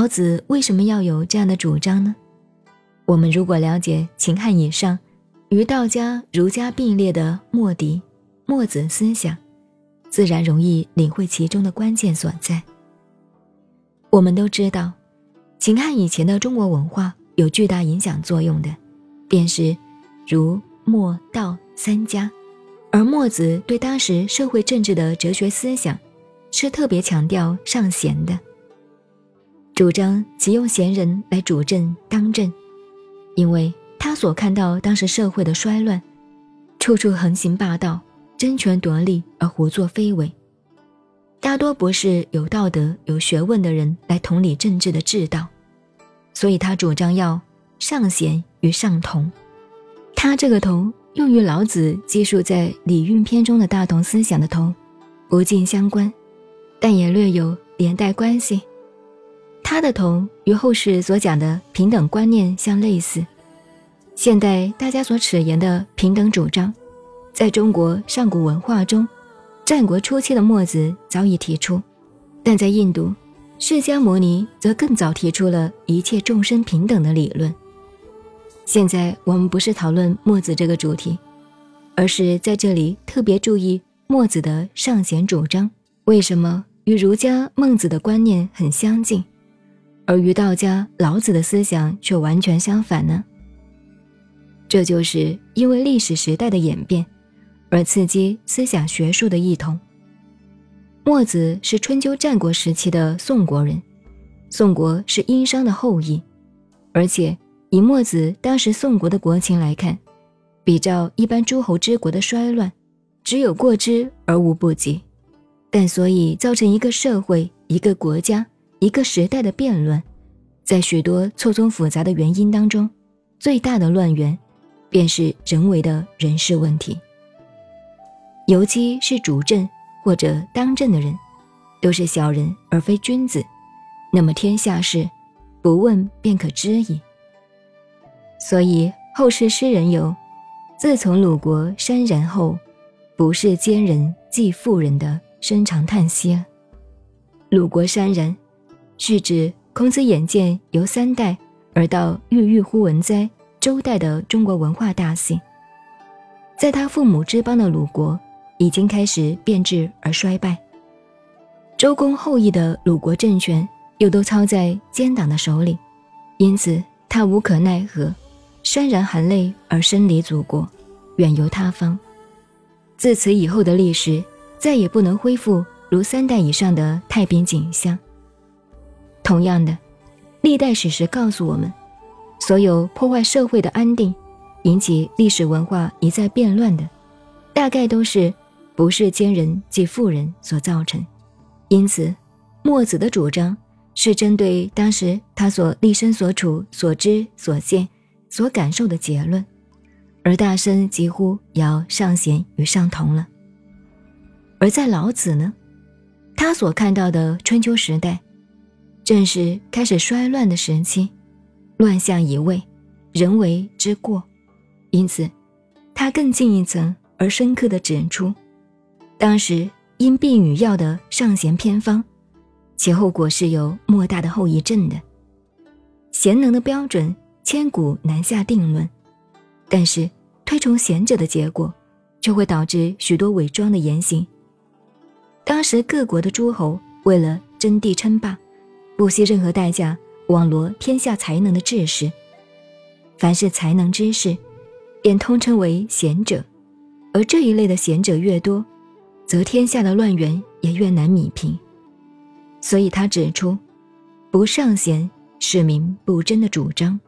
老子为什么要有这样的主张呢？我们如果了解秦汉以上与道家、儒家并列的墨翟、墨子思想，自然容易领会其中的关键所在。我们都知道，秦汉以前的中国文化有巨大影响作用的，便是儒、墨、道三家，而墨子对当时社会政治的哲学思想，是特别强调尚贤的。主张启用贤人来主政当政，因为他所看到当时社会的衰乱，处处横行霸道、争权夺利而胡作非为，大多不是有道德、有学问的人来统理政治的治道，所以他主张要尚贤与尚同。他这个同用于老子记述在《礼运篇》中的大同思想的同，不尽相关，但也略有连带关系。他的同与后世所讲的平等观念相类似，现代大家所齿言的平等主张，在中国上古文化中，战国初期的墨子早已提出，但在印度，释迦牟尼则更早提出了一切众生平等的理论。现在我们不是讨论墨子这个主题，而是在这里特别注意墨子的尚贤主张为什么与儒家孟子的观念很相近。而与道家老子的思想却完全相反呢？这就是因为历史时代的演变，而刺激思想学术的异同。墨子是春秋战国时期的宋国人，宋国是殷商的后裔，而且以墨子当时宋国的国情来看，比照一般诸侯之国的衰乱，只有过之而无不及。但所以造成一个社会、一个国家。一个时代的辩论，在许多错综复杂的原因当中，最大的乱源，便是人为的人事问题。尤其是主政或者当政的人，都是小人而非君子，那么天下事，不问便可知矣。所以后世诗人有“自从鲁国山然后，不是奸人即妇人”的深长叹息。鲁国山然。是指孔子眼见由三代而到郁郁乎文哉周代的中国文化大兴，在他父母之邦的鲁国已经开始变质而衰败，周公后裔的鲁国政权又都操在奸党的手里，因此他无可奈何，潸然含泪而身离祖国，远游他方。自此以后的历史再也不能恢复如三代以上的太平景象。同样的，历代史实告诉我们，所有破坏社会的安定、引起历史文化一再变乱的，大概都是不是奸人即妇人所造成。因此，墨子的主张是针对当时他所立身所处、所知所见、所感受的结论，而大声疾呼要尚贤与尚同了。而在老子呢，他所看到的春秋时代。正是开始衰乱的时期，乱象已位，人为之过，因此，他更进一层而深刻地指出，当时因病与药的尚贤偏方，其后果是有莫大的后遗症的。贤能的标准千古难下定论，但是推崇贤者的结果，就会导致许多伪装的言行。当时各国的诸侯为了争地称霸。不惜任何代价网罗天下才能的志士，凡是才能之士，便通称为贤者。而这一类的贤者越多，则天下的乱源也越难弭平。所以他指出，不尚贤，是民不争的主张。